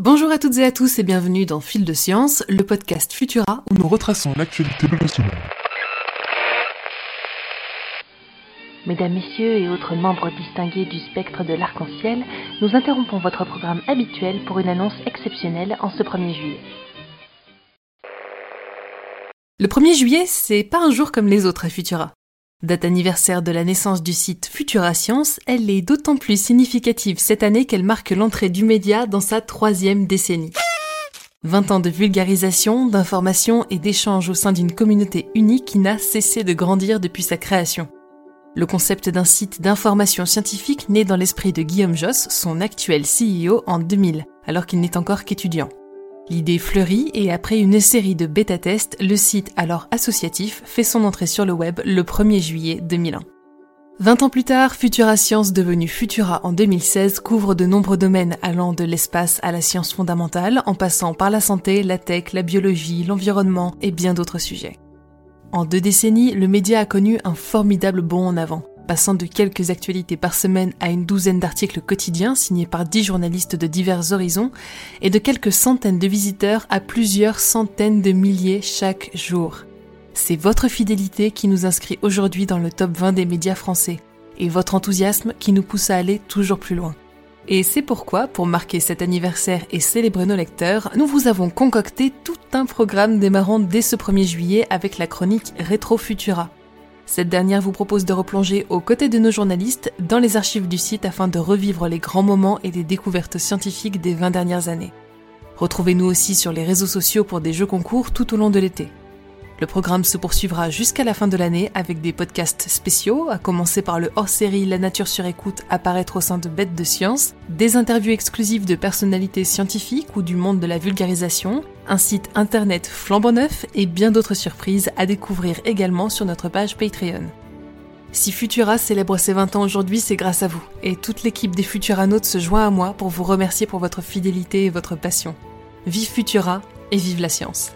Bonjour à toutes et à tous et bienvenue dans Fil de Science, le podcast Futura où nous retraçons l'actualité de la semaine. Mesdames, Messieurs et autres membres distingués du spectre de l'arc-en-ciel, nous interrompons votre programme habituel pour une annonce exceptionnelle en ce 1er juillet. Le 1er juillet, c'est pas un jour comme les autres à Futura. Date anniversaire de la naissance du site Futura Science, elle est d'autant plus significative cette année qu'elle marque l'entrée du média dans sa troisième décennie. 20 ans de vulgarisation, d'information et d'échange au sein d'une communauté unique qui n'a cessé de grandir depuis sa création. Le concept d'un site d'information scientifique naît dans l'esprit de Guillaume Joss, son actuel CEO, en 2000, alors qu'il n'est encore qu'étudiant. L'idée fleurit et après une série de bêta-tests, le site alors associatif fait son entrée sur le web le 1er juillet 2001. 20 ans plus tard, Futura Science, devenue Futura en 2016, couvre de nombreux domaines allant de l'espace à la science fondamentale, en passant par la santé, la tech, la biologie, l'environnement et bien d'autres sujets. En deux décennies, le média a connu un formidable bond en avant passant de quelques actualités par semaine à une douzaine d'articles quotidiens signés par dix journalistes de divers horizons, et de quelques centaines de visiteurs à plusieurs centaines de milliers chaque jour. C'est votre fidélité qui nous inscrit aujourd'hui dans le top 20 des médias français, et votre enthousiasme qui nous pousse à aller toujours plus loin. Et c'est pourquoi, pour marquer cet anniversaire et célébrer nos lecteurs, nous vous avons concocté tout un programme démarrant dès ce 1er juillet avec la chronique Rétro Futura. Cette dernière vous propose de replonger aux côtés de nos journalistes dans les archives du site afin de revivre les grands moments et les découvertes scientifiques des 20 dernières années. Retrouvez-nous aussi sur les réseaux sociaux pour des jeux concours tout au long de l'été. Le programme se poursuivra jusqu'à la fin de l'année avec des podcasts spéciaux, à commencer par le hors-série La nature sur écoute apparaître au sein de Bêtes de Science, des interviews exclusives de personnalités scientifiques ou du monde de la vulgarisation, un site internet flambant neuf et bien d'autres surprises à découvrir également sur notre page Patreon. Si Futura célèbre ses 20 ans aujourd'hui, c'est grâce à vous, et toute l'équipe des Futuranautes se joint à moi pour vous remercier pour votre fidélité et votre passion. Vive Futura et vive la science